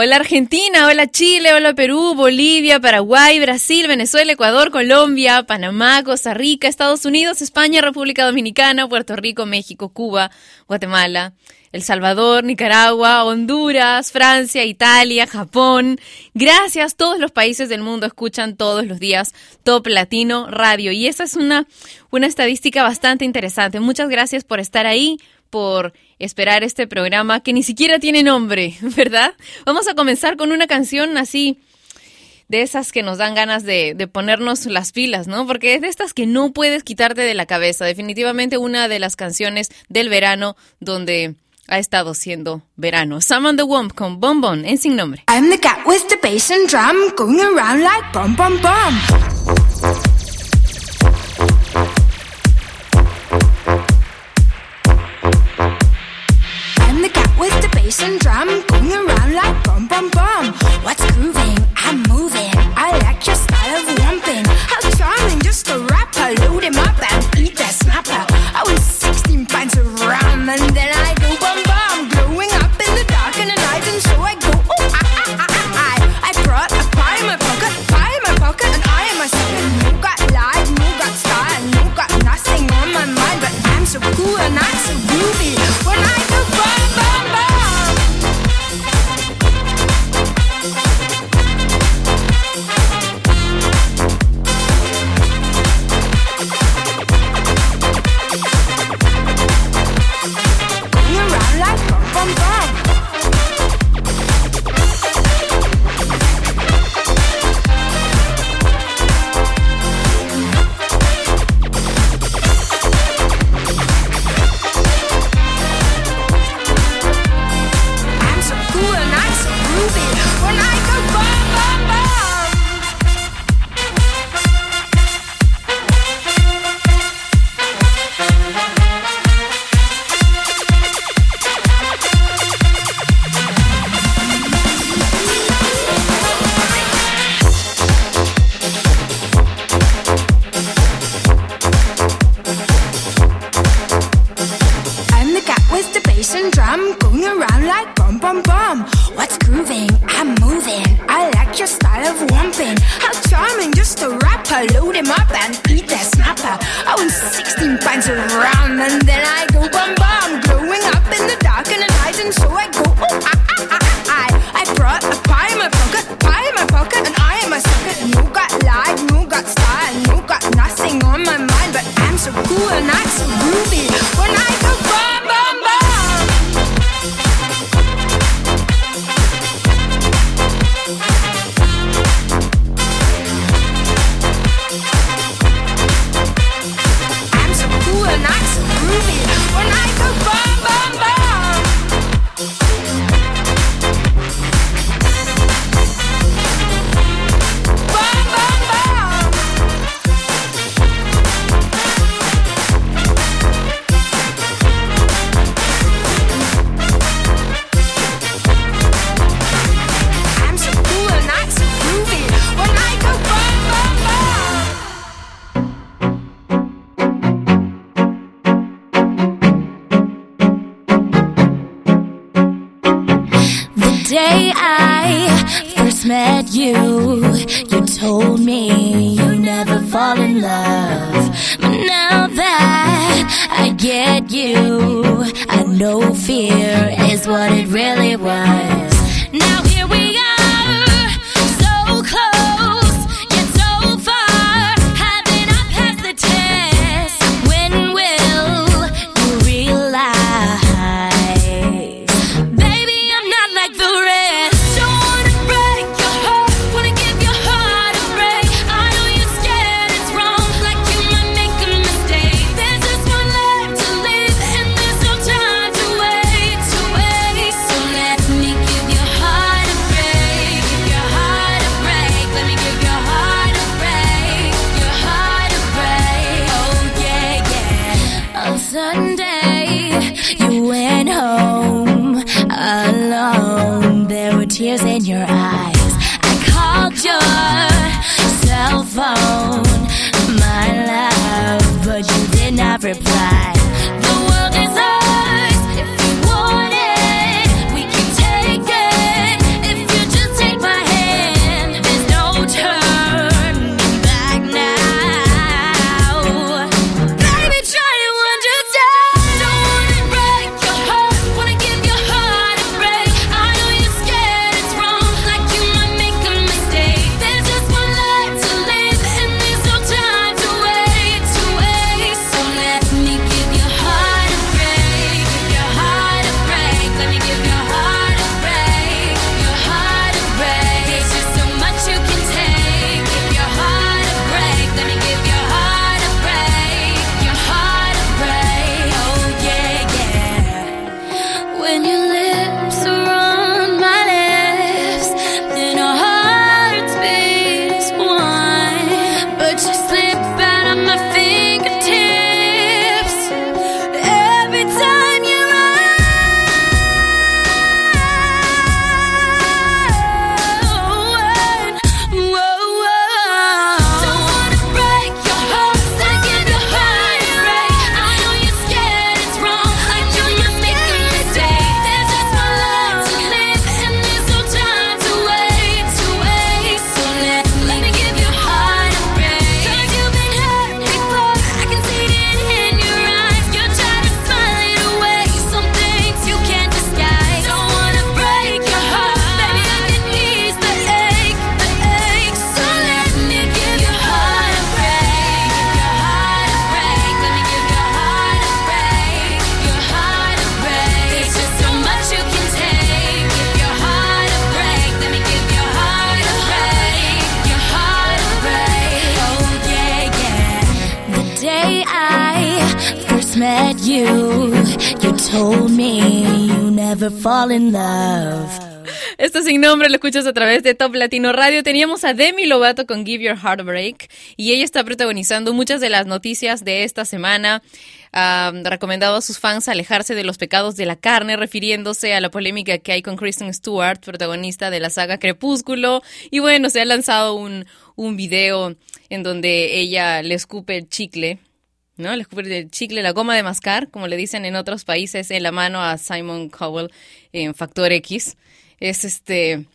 Hola Argentina, hola Chile, hola Perú, Bolivia, Paraguay, Brasil, Venezuela, Ecuador, Colombia, Panamá, Costa Rica, Estados Unidos, España, República Dominicana, Puerto Rico, México, Cuba, Guatemala, El Salvador, Nicaragua, Honduras, Francia, Italia, Japón. Gracias, todos los países del mundo escuchan todos los días Top Latino Radio y esa es una, una estadística bastante interesante. Muchas gracias por estar ahí, por esperar este programa que ni siquiera tiene nombre, ¿verdad? Vamos a comenzar con una canción así de esas que nos dan ganas de, ponernos las pilas, ¿no? Porque es de estas que no puedes quitarte de la cabeza. Definitivamente una de las canciones del verano donde ha estado siendo verano. Summon the Womb con Bon en Sin Nombre. I'm the cat with the bass and drum going around like bum bum bum. Bass and drum going around like bum bum bum. What's grooving? I'm moving. I like your style of romping. How charming, just a rapper. Load him up and eat that snapper. I was 16 pints of rum and then I lo escuchas a través de Top Latino Radio. Teníamos a Demi Lovato con Give Your Heart a Break y ella está protagonizando muchas de las noticias de esta semana. Ha recomendado a sus fans alejarse de los pecados de la carne, refiriéndose a la polémica que hay con Kristen Stewart, protagonista de la saga Crepúsculo. Y bueno, se ha lanzado un, un video en donde ella le escupe el chicle ¿no? Le escupe el chicle, la goma de mascar, como le dicen en otros países, en la mano a Simon Cowell en Factor X. Es este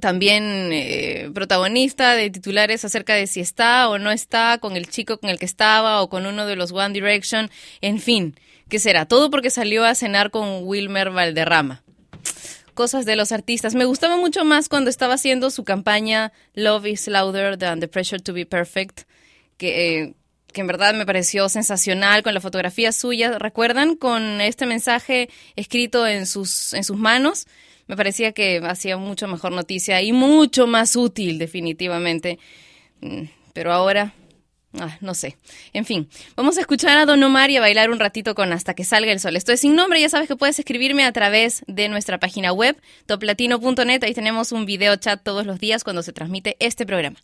también eh, protagonista de titulares acerca de si está o no está con el chico con el que estaba o con uno de los One Direction. En fin, ¿qué será? Todo porque salió a cenar con Wilmer Valderrama cosas de los artistas. Me gustaba mucho más cuando estaba haciendo su campaña Love is Louder Than the Pressure to Be Perfect, que, eh, que en verdad me pareció sensacional con la fotografía suya. ¿Recuerdan? Con este mensaje escrito en sus, en sus manos. Me parecía que hacía mucho mejor noticia y mucho más útil, definitivamente. Mm, Pero ahora, ah, no sé. En fin, vamos a escuchar a Don Omar y a bailar un ratito con Hasta que salga el sol. Esto es sin nombre, ya sabes que puedes escribirme a través de nuestra página web, toplatino.net. Ahí tenemos un video chat todos los días cuando se transmite este programa.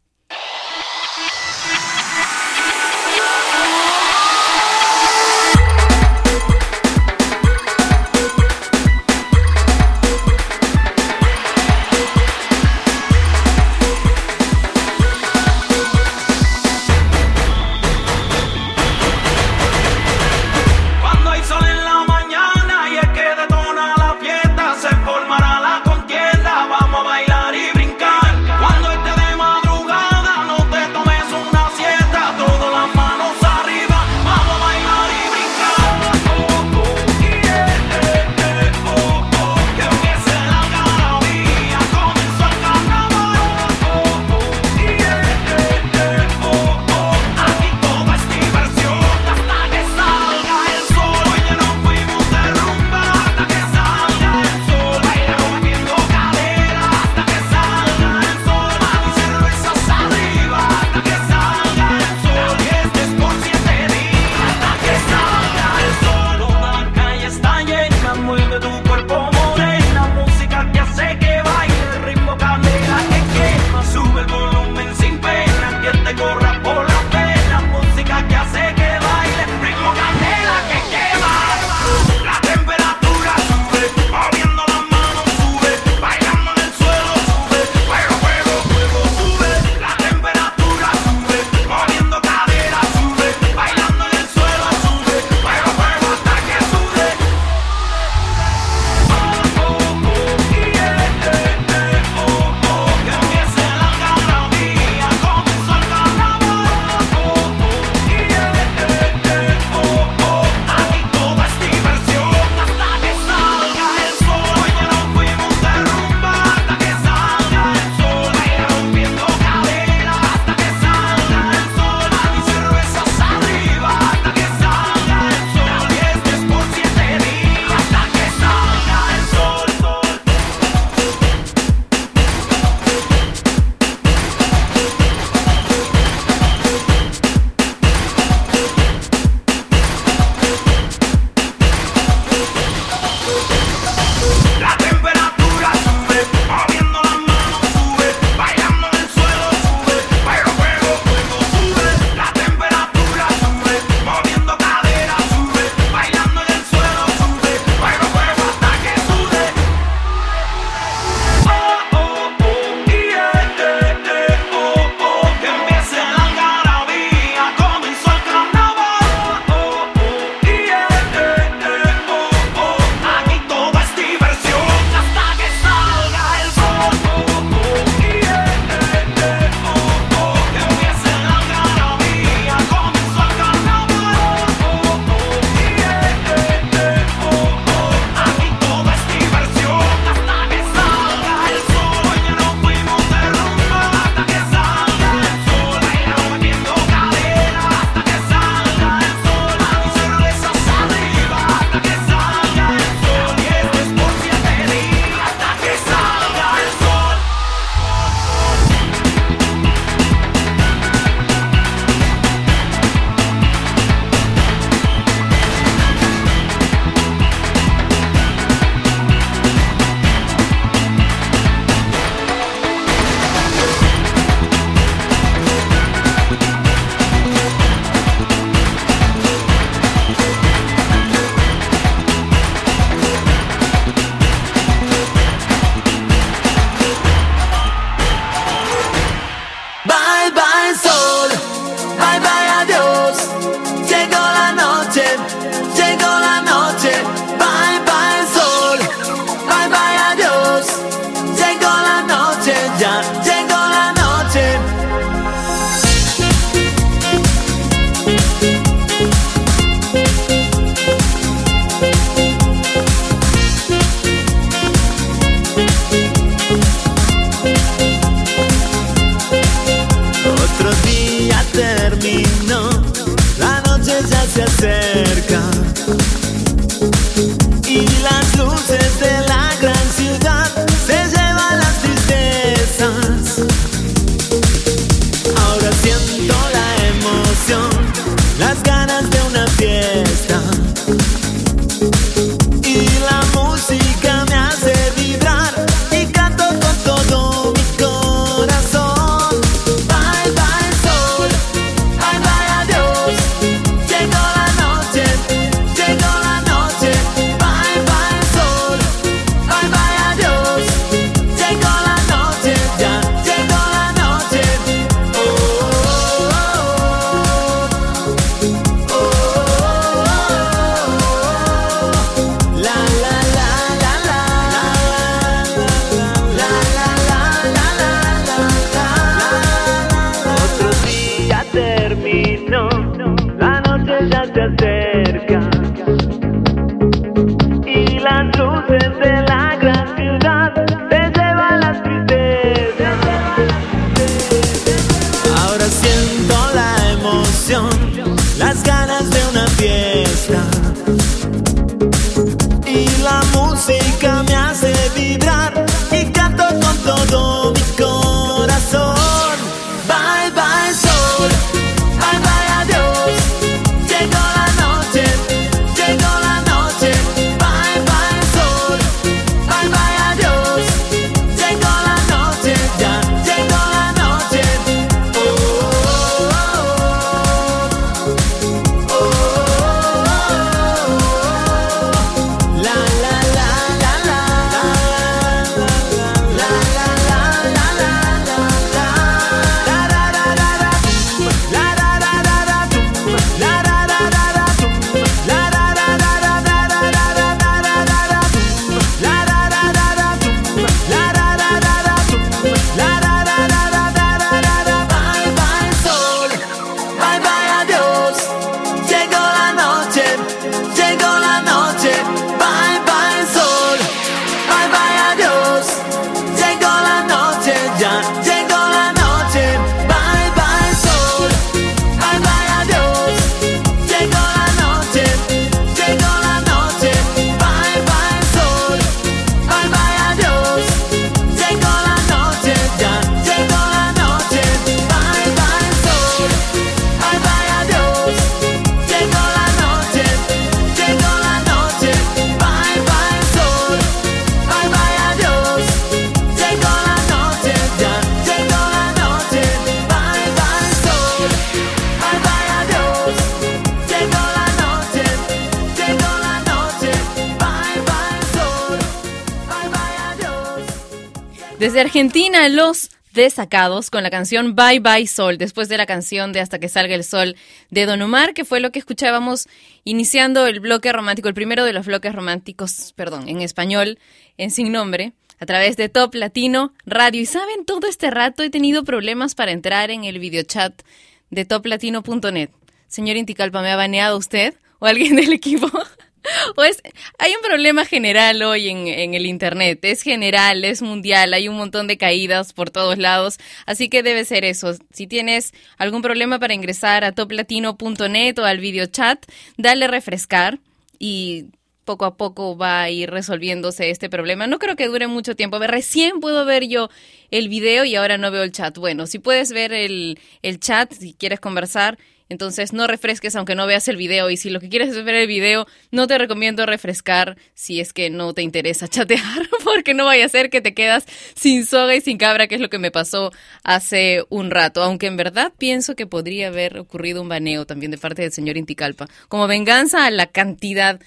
Argentina, los desacados con la canción Bye Bye Sol, después de la canción de Hasta que salga el sol de Don Omar, que fue lo que escuchábamos iniciando el bloque romántico, el primero de los bloques románticos, perdón, en español, en sin nombre, a través de Top Latino Radio. Y saben, todo este rato he tenido problemas para entrar en el videochat de toplatino.net. Señor Inticalpa, ¿me ha baneado usted o alguien del equipo? Pues hay un problema general hoy en, el Internet. Es general, es mundial, hay un montón de caídas por todos lados. Así que debe ser eso. Si tienes algún problema para ingresar a toplatino.net o al videochat, dale refrescar y poco a poco va a ir resolviéndose este problema. No creo que dure mucho tiempo. Recién puedo ver yo el video y ahora no veo el chat. Bueno, si puedes ver el, el chat, si quieres conversar, entonces no refresques aunque no veas el video y si lo que quieres es ver el video, no te recomiendo refrescar si es que no te interesa chatear porque no vaya a ser que te quedas sin soga y sin cabra, que es lo que me pasó hace un rato, aunque en verdad pienso que podría haber ocurrido un baneo también de parte del señor Inticalpa, como venganza a la cantidad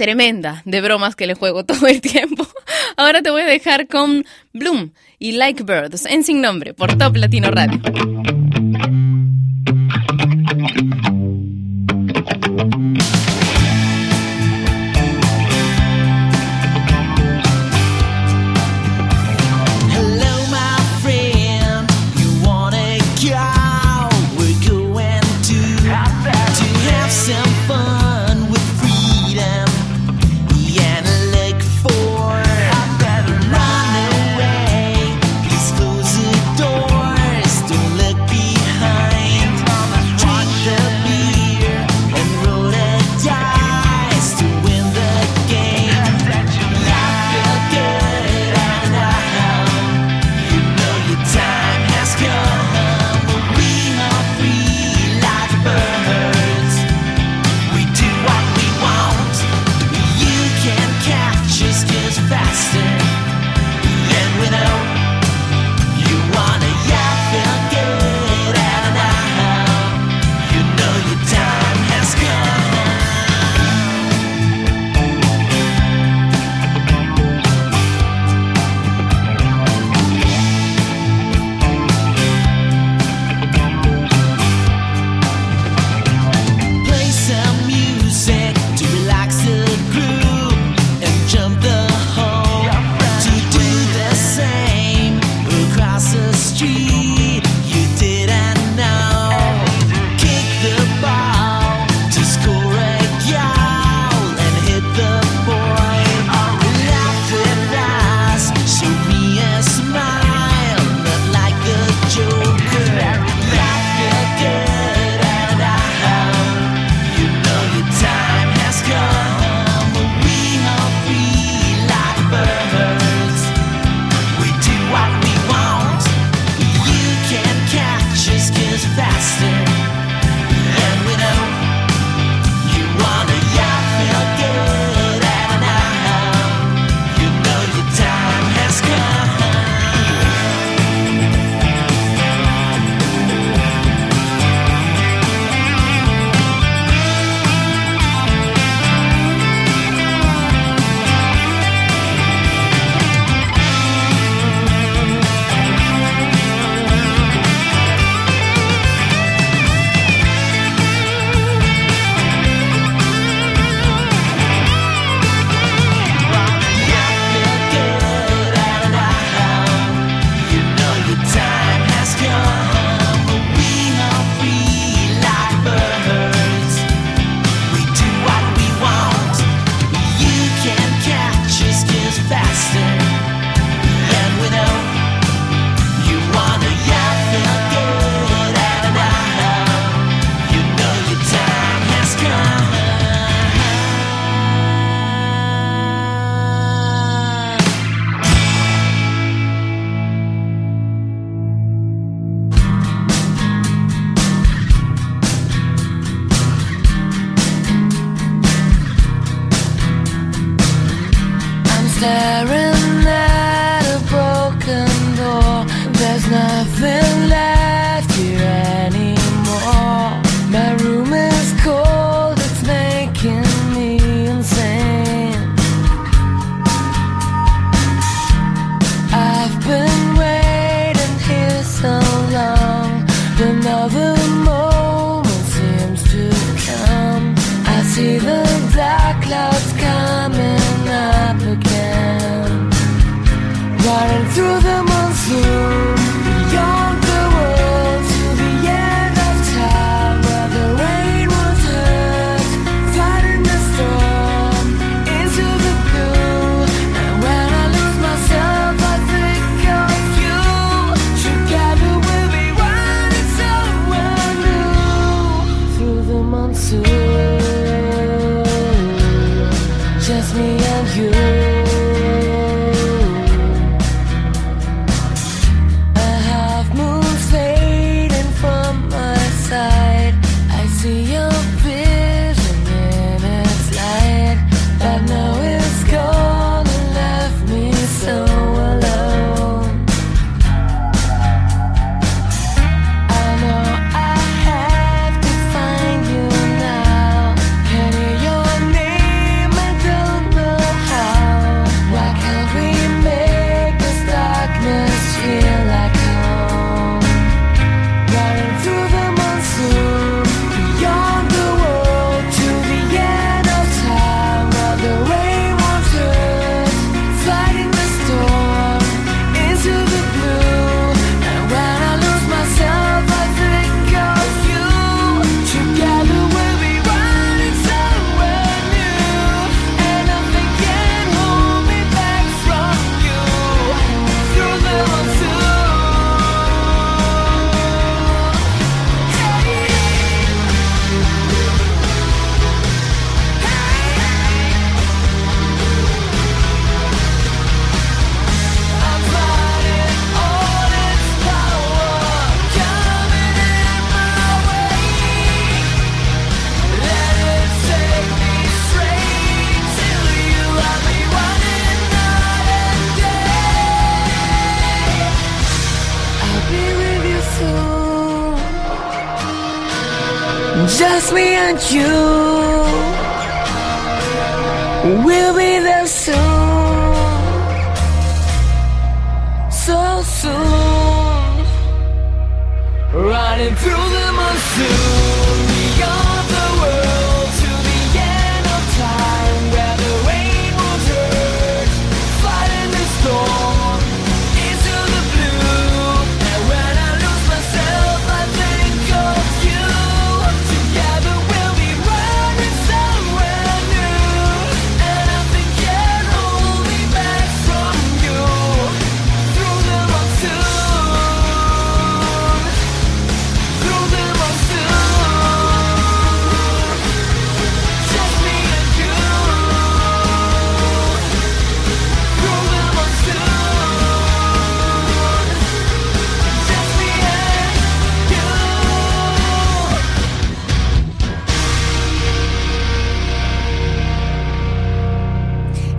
tremenda de bromas que le juego todo el tiempo. Ahora te voy a dejar con Bloom y Like Birds en sin nombre por Top Latino Radio. Thank you.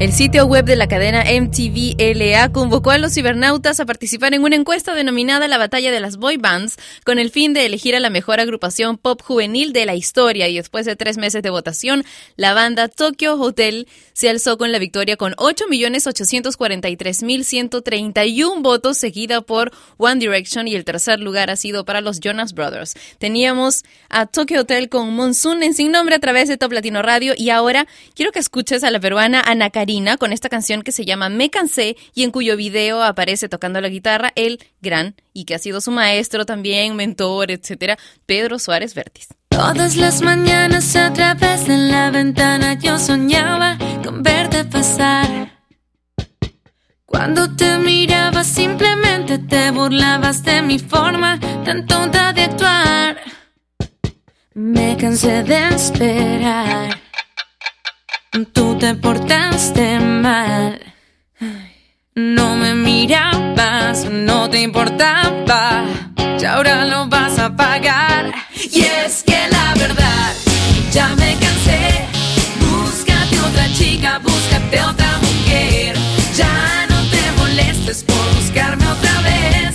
El sitio web de la cadena MTV LA convocó a los cibernautas a participar en una encuesta denominada La Batalla de las Boy Bands con el fin de elegir a la mejor agrupación pop juvenil de la historia y después de tres meses de votación, la banda Tokyo Hotel se alzó con la victoria con 8.843.131 votos seguida por One Direction y el tercer lugar ha sido para los Jonas Brothers. Teníamos a Tokyo Hotel con Monsoon en sin nombre a través de Top Latino Radio y ahora quiero que escuches a la peruana Ana Karina con esta canción que se llama Me Cansé y en cuyo video aparece tocando la guitarra el gran y que ha sido su maestro también, mentor, etcétera, Pedro Suárez Vértiz. Todas las mañanas a través de la ventana yo soñaba con verte pasar. Cuando te miraba simplemente te burlabas de mi forma tan tonta de actuar. Me cansé de esperar. Tú te portaste mal. No me mirabas, no te importaba. Y ahora lo vas a pagar. Y es que la verdad, ya me cansé. Búscate otra chica, búscate otra mujer. Ya no te molestes por buscarme otra vez.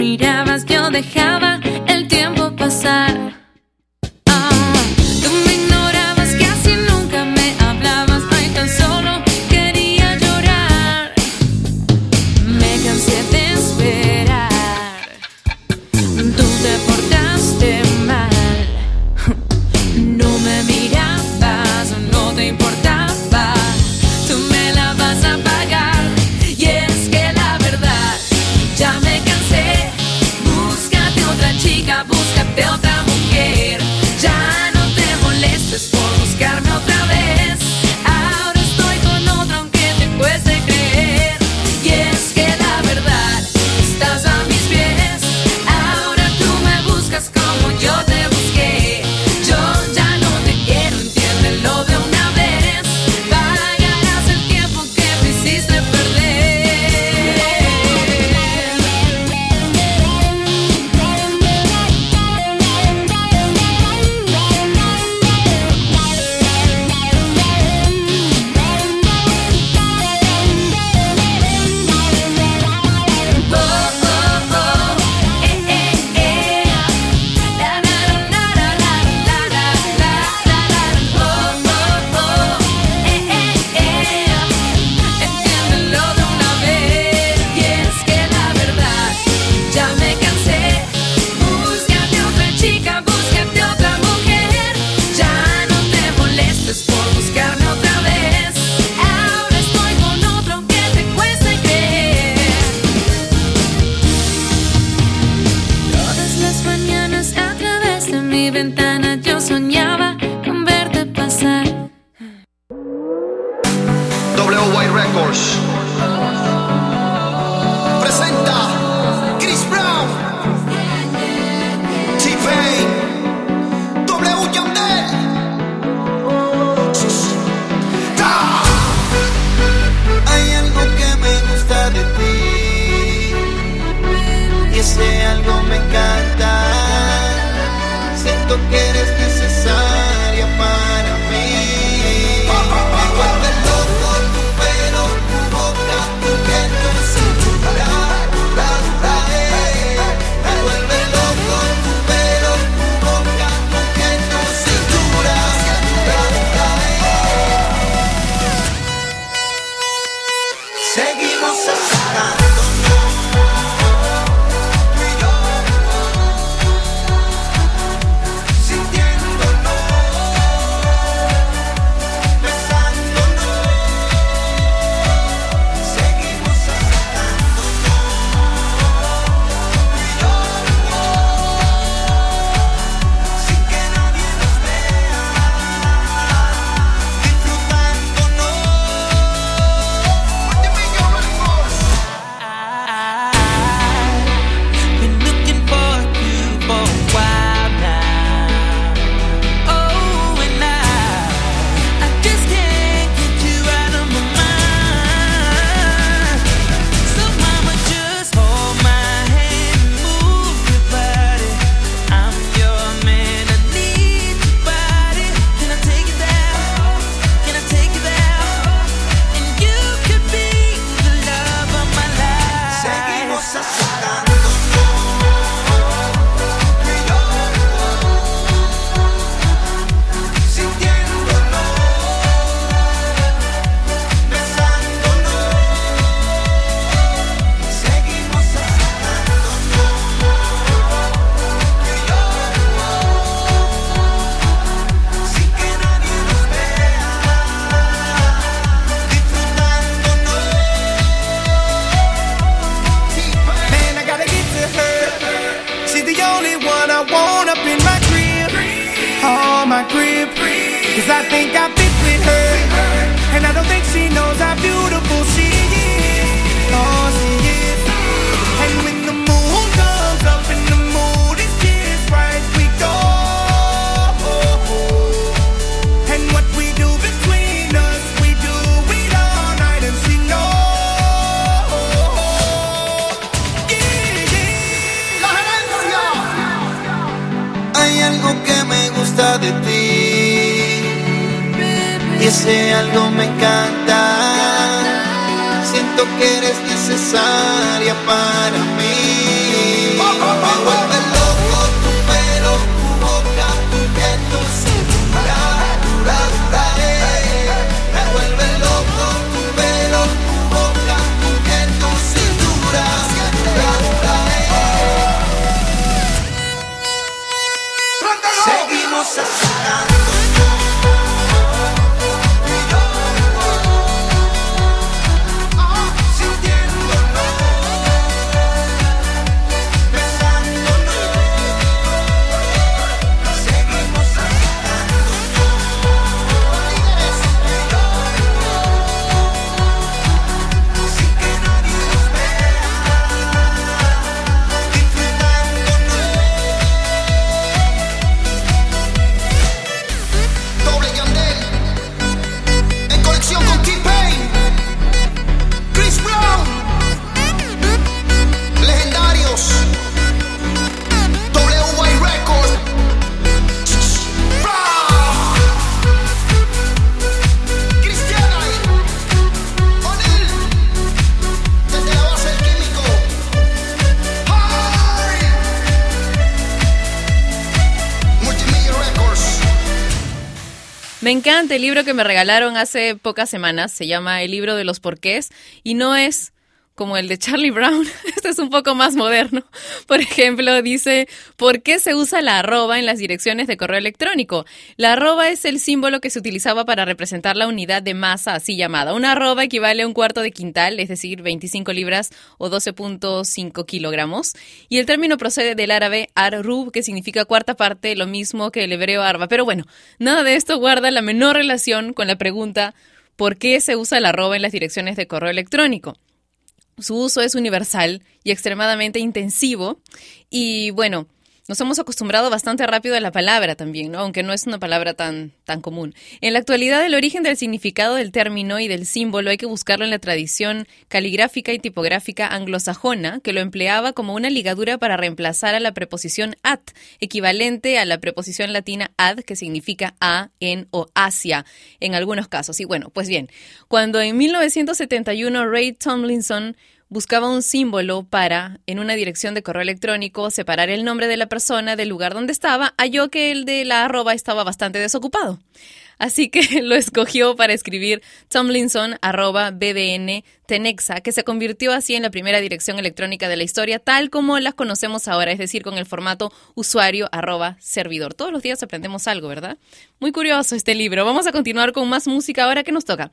Mirabas, yo dejaba course. interesante libro que me regalaron hace pocas semanas, se llama El libro de los porqués, y no es como el de Charlie Brown, este es un poco más moderno. Por ejemplo, dice, ¿por qué se usa la arroba en las direcciones de correo electrónico? La arroba es el símbolo que se utilizaba para representar la unidad de masa así llamada. Una arroba equivale a un cuarto de quintal, es decir, 25 libras o 12.5 kilogramos. Y el término procede del árabe arrub, que significa cuarta parte, lo mismo que el hebreo arba. Pero bueno, nada de esto guarda la menor relación con la pregunta, ¿por qué se usa la arroba en las direcciones de correo electrónico? Su uso es universal y extremadamente intensivo. Y bueno, nos hemos acostumbrado bastante rápido a la palabra también, ¿no? aunque no es una palabra tan, tan común. En la actualidad, el origen del significado del término y del símbolo hay que buscarlo en la tradición caligráfica y tipográfica anglosajona, que lo empleaba como una ligadura para reemplazar a la preposición at, equivalente a la preposición latina ad, que significa a, en o hacia, en algunos casos. Y bueno, pues bien, cuando en 1971 Ray Tomlinson buscaba un símbolo para, en una dirección de correo electrónico, separar el nombre de la persona del lugar donde estaba, halló que el de la arroba estaba bastante desocupado. Así que lo escogió para escribir Tomlinson arroba BBN Tenexa, que se convirtió así en la primera dirección electrónica de la historia, tal como las conocemos ahora, es decir, con el formato usuario arroba servidor. Todos los días aprendemos algo, ¿verdad? Muy curioso este libro. Vamos a continuar con más música ahora que nos toca.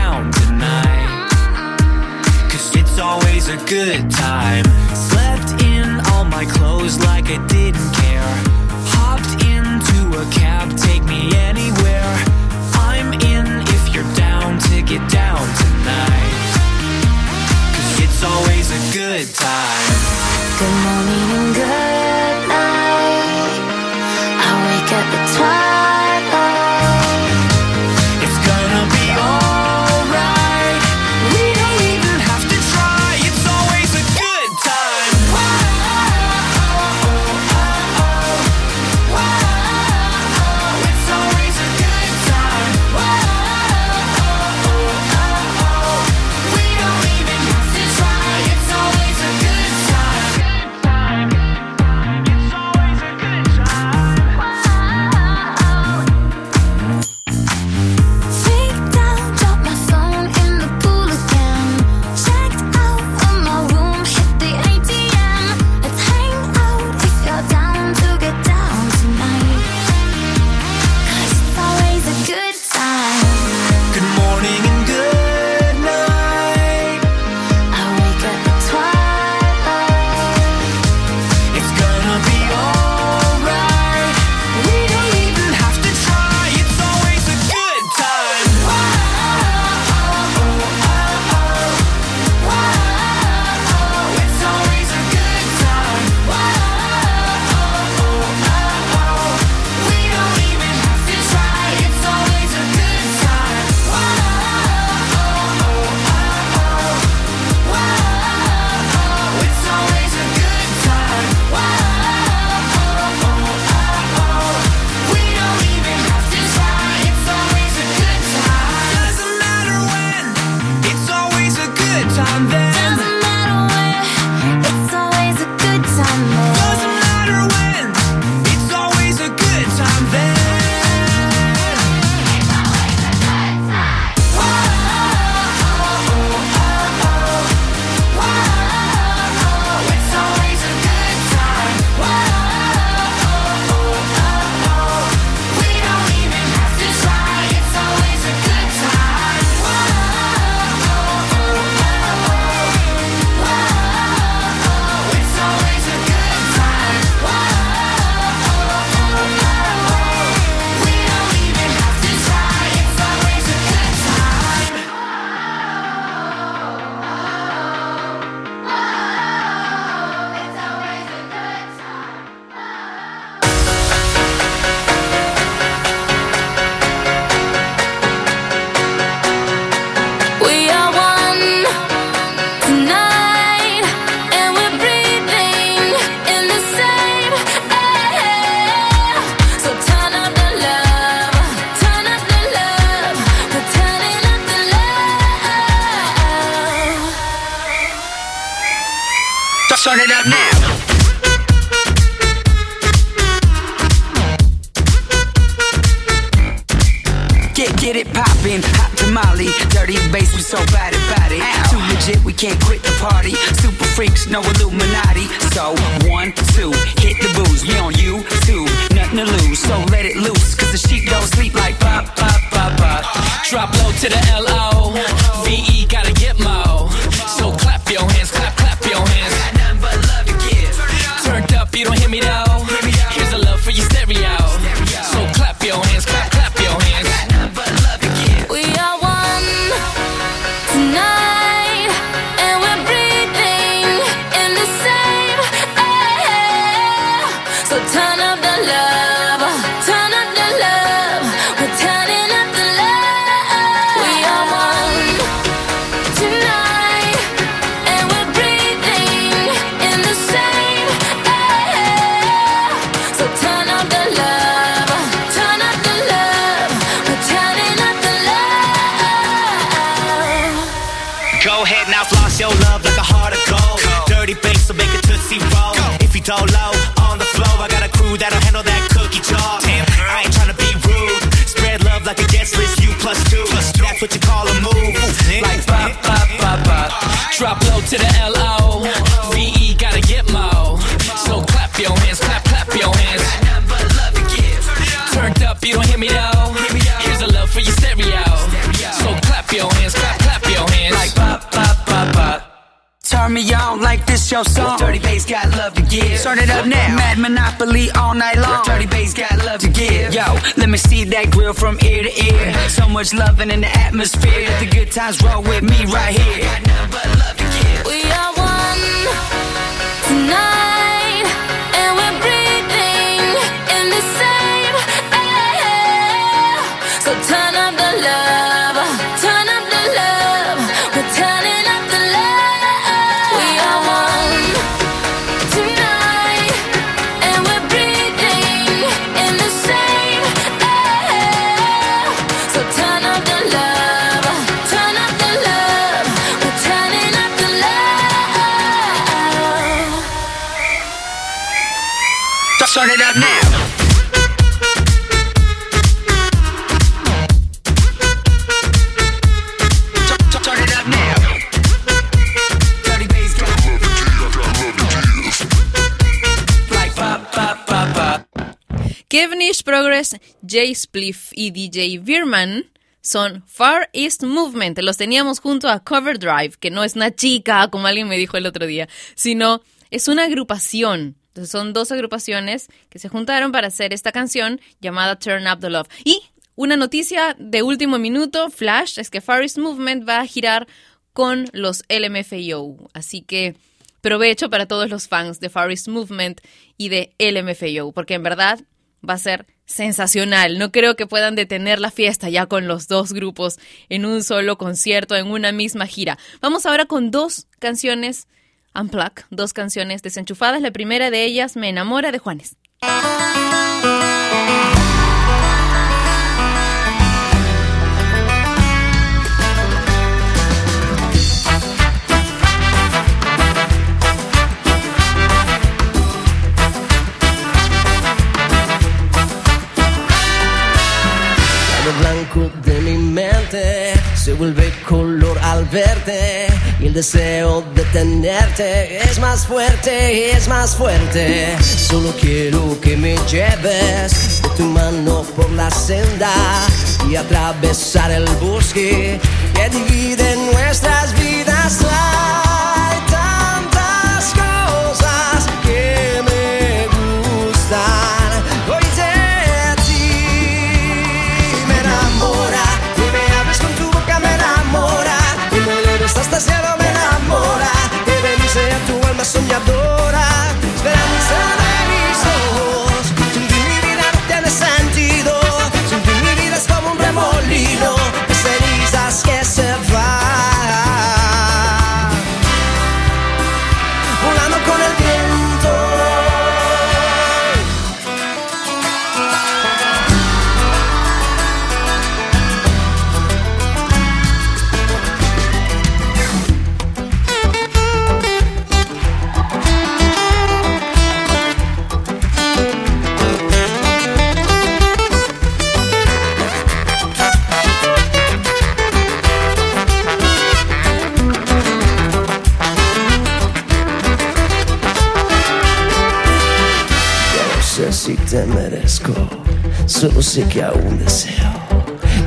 a good time. Slept in all my clothes like I didn't care. Hopped into a cab, take me anywhere. I'm in if you're down to get down tonight. Cause it's always a good time. Good morning and good night. I wake up at twilight. Me on like this your song. Dirty bass got love to give. Start it up now. Mad Monopoly all night long. Dirty bass got love to give. Yo, let me see that grill from ear to ear. So much loving in the atmosphere. Let the good times roll with me right here. We are one tonight, and we're breathing in the same air. So turn up the love, pop. Kevnish Progress, Jay Spliff y DJ Veerman son Far East Movement. Los teníamos junto a Cover Drive, que no es una chica, como alguien me dijo el otro día, sino es una agrupación. Entonces son dos agrupaciones que se juntaron para hacer esta canción llamada Turn Up the Love. Y una noticia de último minuto, flash, es que Far East Movement va a girar con los LMFAO. Así que provecho para todos los fans de Far East Movement y de LMFAO, porque en verdad va a ser sensacional. No creo que puedan detener la fiesta ya con los dos grupos en un solo concierto, en una misma gira. Vamos ahora con dos canciones Unplug, dos canciones desenchufadas. La primera de ellas, Me enamora de Juanes. Vuelve color al verte y el deseo de tenerte es más fuerte, es más fuerte. Solo quiero que me lleves de tu mano por la senda y atravesar el bosque que divide nuestras vidas. A sé que aún deseo.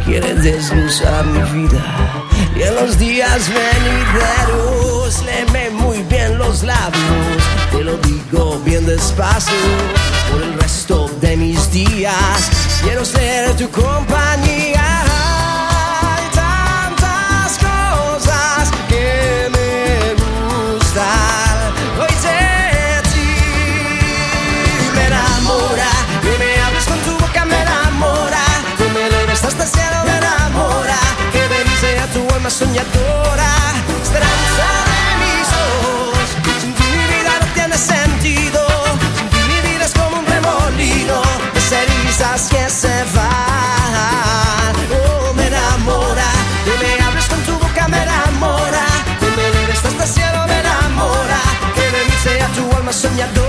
Quieres desluzar mi vida y en los días venideros léeme muy bien los labios. Te lo digo bien despacio por el resto de mis días. Quiero ser tu compañía. Tu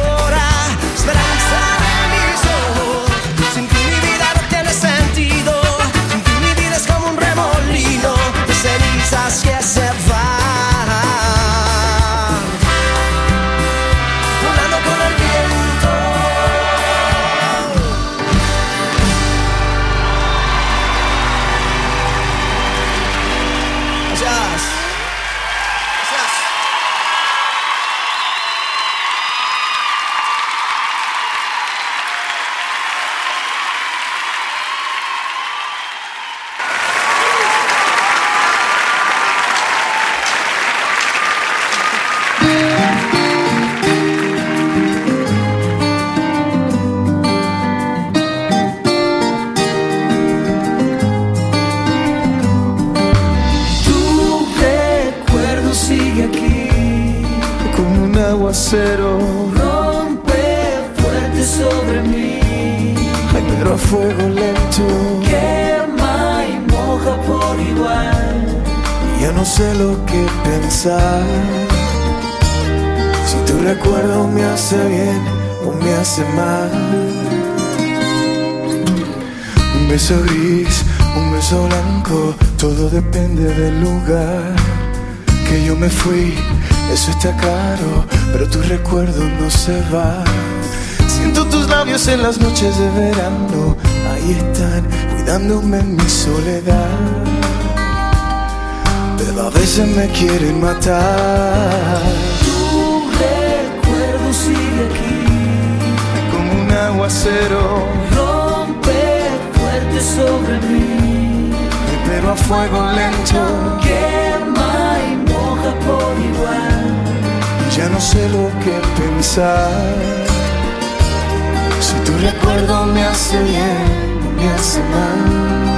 ya no sé lo que pensar. Si tu recuerdo me hace bien o me hace mal. Un beso gris, un beso blanco, todo depende del lugar que yo me fui. Eso está caro, pero tu recuerdo no se va. Siento tus labios en las noches de verano, ahí están, cuidándome en mi soledad. Pero a veces me quieren matar. Tu recuerdo sigue aquí, como un aguacero. Rompe fuerte sobre mí, pero a fuego lento. Quema y moja por igual. Y ya no sé lo que pensar. Si tu recuerdo me hace bien me hace mal.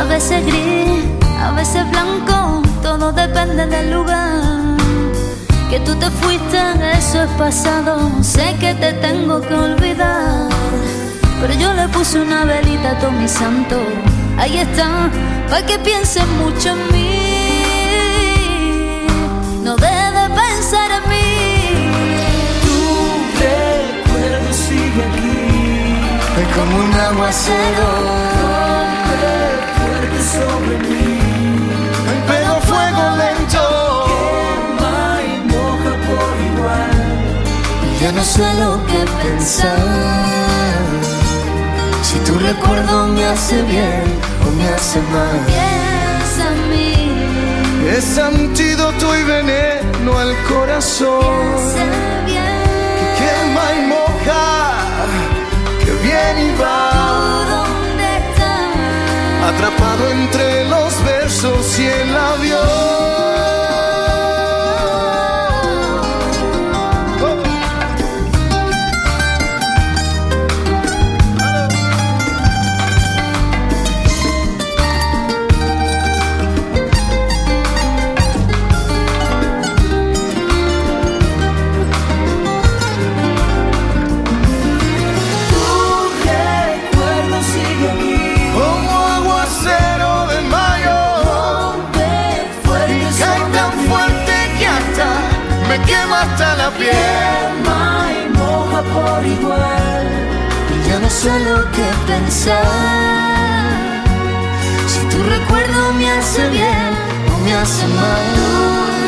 A veces gris, a veces blanco, todo depende del lugar. Que tú te fuiste, eso es pasado. Sé que te tengo que olvidar. Pero yo le puse una velita a todo mi santo. Ahí está, para que pienses mucho en mí. No dejes de pensar en mí. Tu recuerdo sigue aquí, es como un aguacero. Sobre mí, pero fuego lento. Quema y moja por igual. Ya no sé lo que pensar. Si tu recuerdo me hace bien o me hace mal. Piensa en mí. Es antídoto y veneno al corazón. Y ya no sé lo que pensar. Si tu recuerdo me hace bien o me hace mal.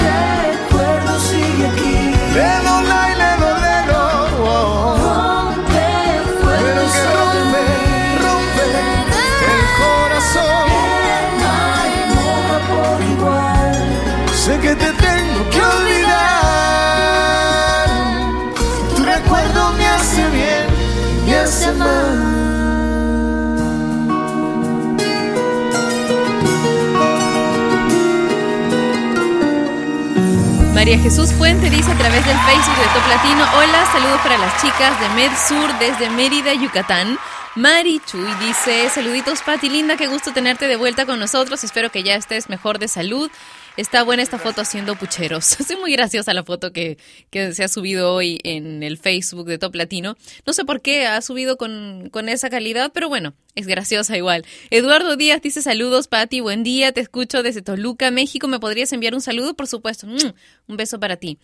Jesús Fuente dice a través del Facebook de Top Latino, hola, saludos para las chicas de Med Sur desde Mérida, Yucatán. Mari Chuy dice, saluditos Pati linda, qué gusto tenerte de vuelta con nosotros, espero que ya estés mejor de salud. Está buena esta foto haciendo pucheros. Es muy graciosa la foto que, que, se ha subido hoy en el Facebook de Top Latino. No sé por qué ha subido con, con esa calidad, pero bueno, es graciosa igual. Eduardo Díaz dice saludos, Pati, buen día, te escucho desde Toluca, México. ¿Me podrías enviar un saludo? Por supuesto. Mm, un beso para ti.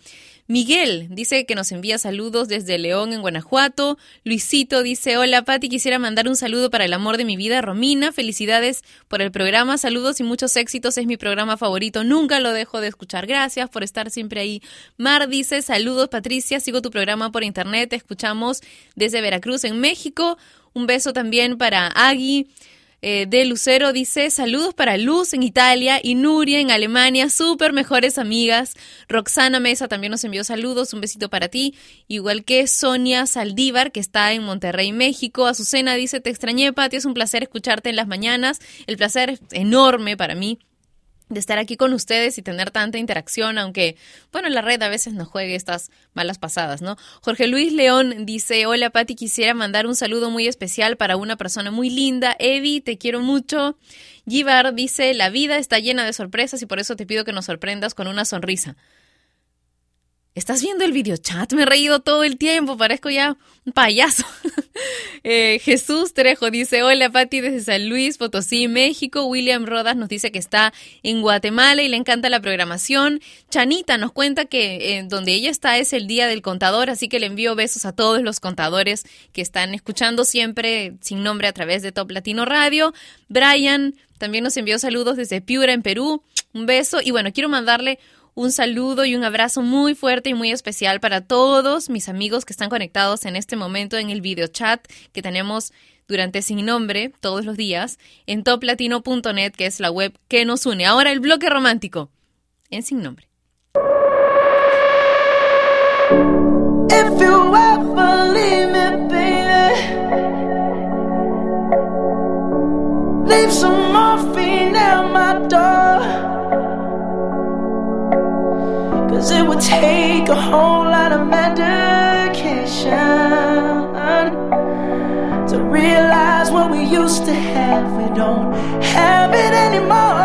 Miguel dice que nos envía saludos desde León, en Guanajuato. Luisito dice, hola Pati, quisiera mandar un saludo para el amor de mi vida, Romina. Felicidades por el programa, saludos y muchos éxitos. Es mi programa favorito, nunca lo dejo de escuchar. Gracias por estar siempre ahí. Mar dice, saludos Patricia, sigo tu programa por internet, te escuchamos desde Veracruz, en México. Un beso también para Agui. Eh, de Lucero dice saludos para Luz en Italia y Nuria en Alemania, súper mejores amigas. Roxana Mesa también nos envió saludos, un besito para ti. Igual que Sonia Saldívar, que está en Monterrey, México. Azucena dice, te extrañé, Pati, es un placer escucharte en las mañanas. El placer es enorme para mí de estar aquí con ustedes y tener tanta interacción, aunque, bueno, la red a veces nos juegue estas malas pasadas, ¿no? Jorge Luis León dice, hola Pati, quisiera mandar un saludo muy especial para una persona muy linda. Evi, te quiero mucho. Givar dice, la vida está llena de sorpresas y por eso te pido que nos sorprendas con una sonrisa. ¿Estás viendo el videochat? Me he reído todo el tiempo, parezco ya un payaso. eh, Jesús Trejo dice, hola Pati desde San Luis, Potosí, México. William Rodas nos dice que está en Guatemala y le encanta la programación. Chanita nos cuenta que eh, donde ella está es el Día del Contador, así que le envío besos a todos los contadores que están escuchando siempre sin nombre a través de Top Latino Radio. Brian también nos envió saludos desde Piura, en Perú. Un beso y bueno, quiero mandarle un saludo y un abrazo muy fuerte y muy especial para todos mis amigos que están conectados en este momento en el video chat que tenemos durante Sin Nombre todos los días en toplatino.net, que es la web que nos une. Ahora el bloque romántico en Sin Nombre. Cause it would take a whole lot of medication to realize what we used to have. We don't have it anymore.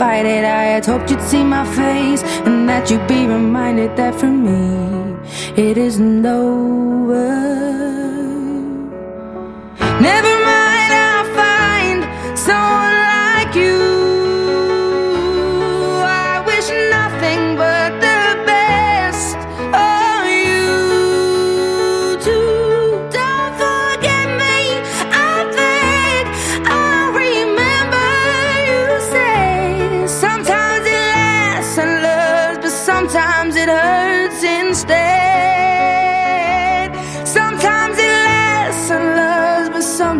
fighting.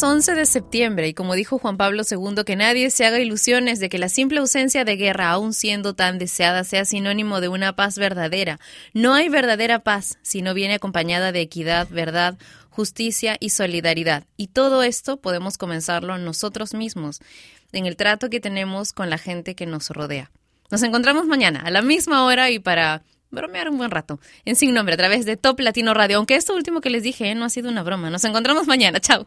es 11 de septiembre y como dijo Juan Pablo II, que nadie se haga ilusiones de que la simple ausencia de guerra, aun siendo tan deseada, sea sinónimo de una paz verdadera. No hay verdadera paz si no viene acompañada de equidad, verdad, justicia y solidaridad. Y todo esto podemos comenzarlo nosotros mismos, en el trato que tenemos con la gente que nos rodea. Nos encontramos mañana a la misma hora y para bromear un buen rato en Sin Nombre a través de Top Latino Radio. Aunque esto último que les dije ¿eh? no ha sido una broma. Nos encontramos mañana. Chao.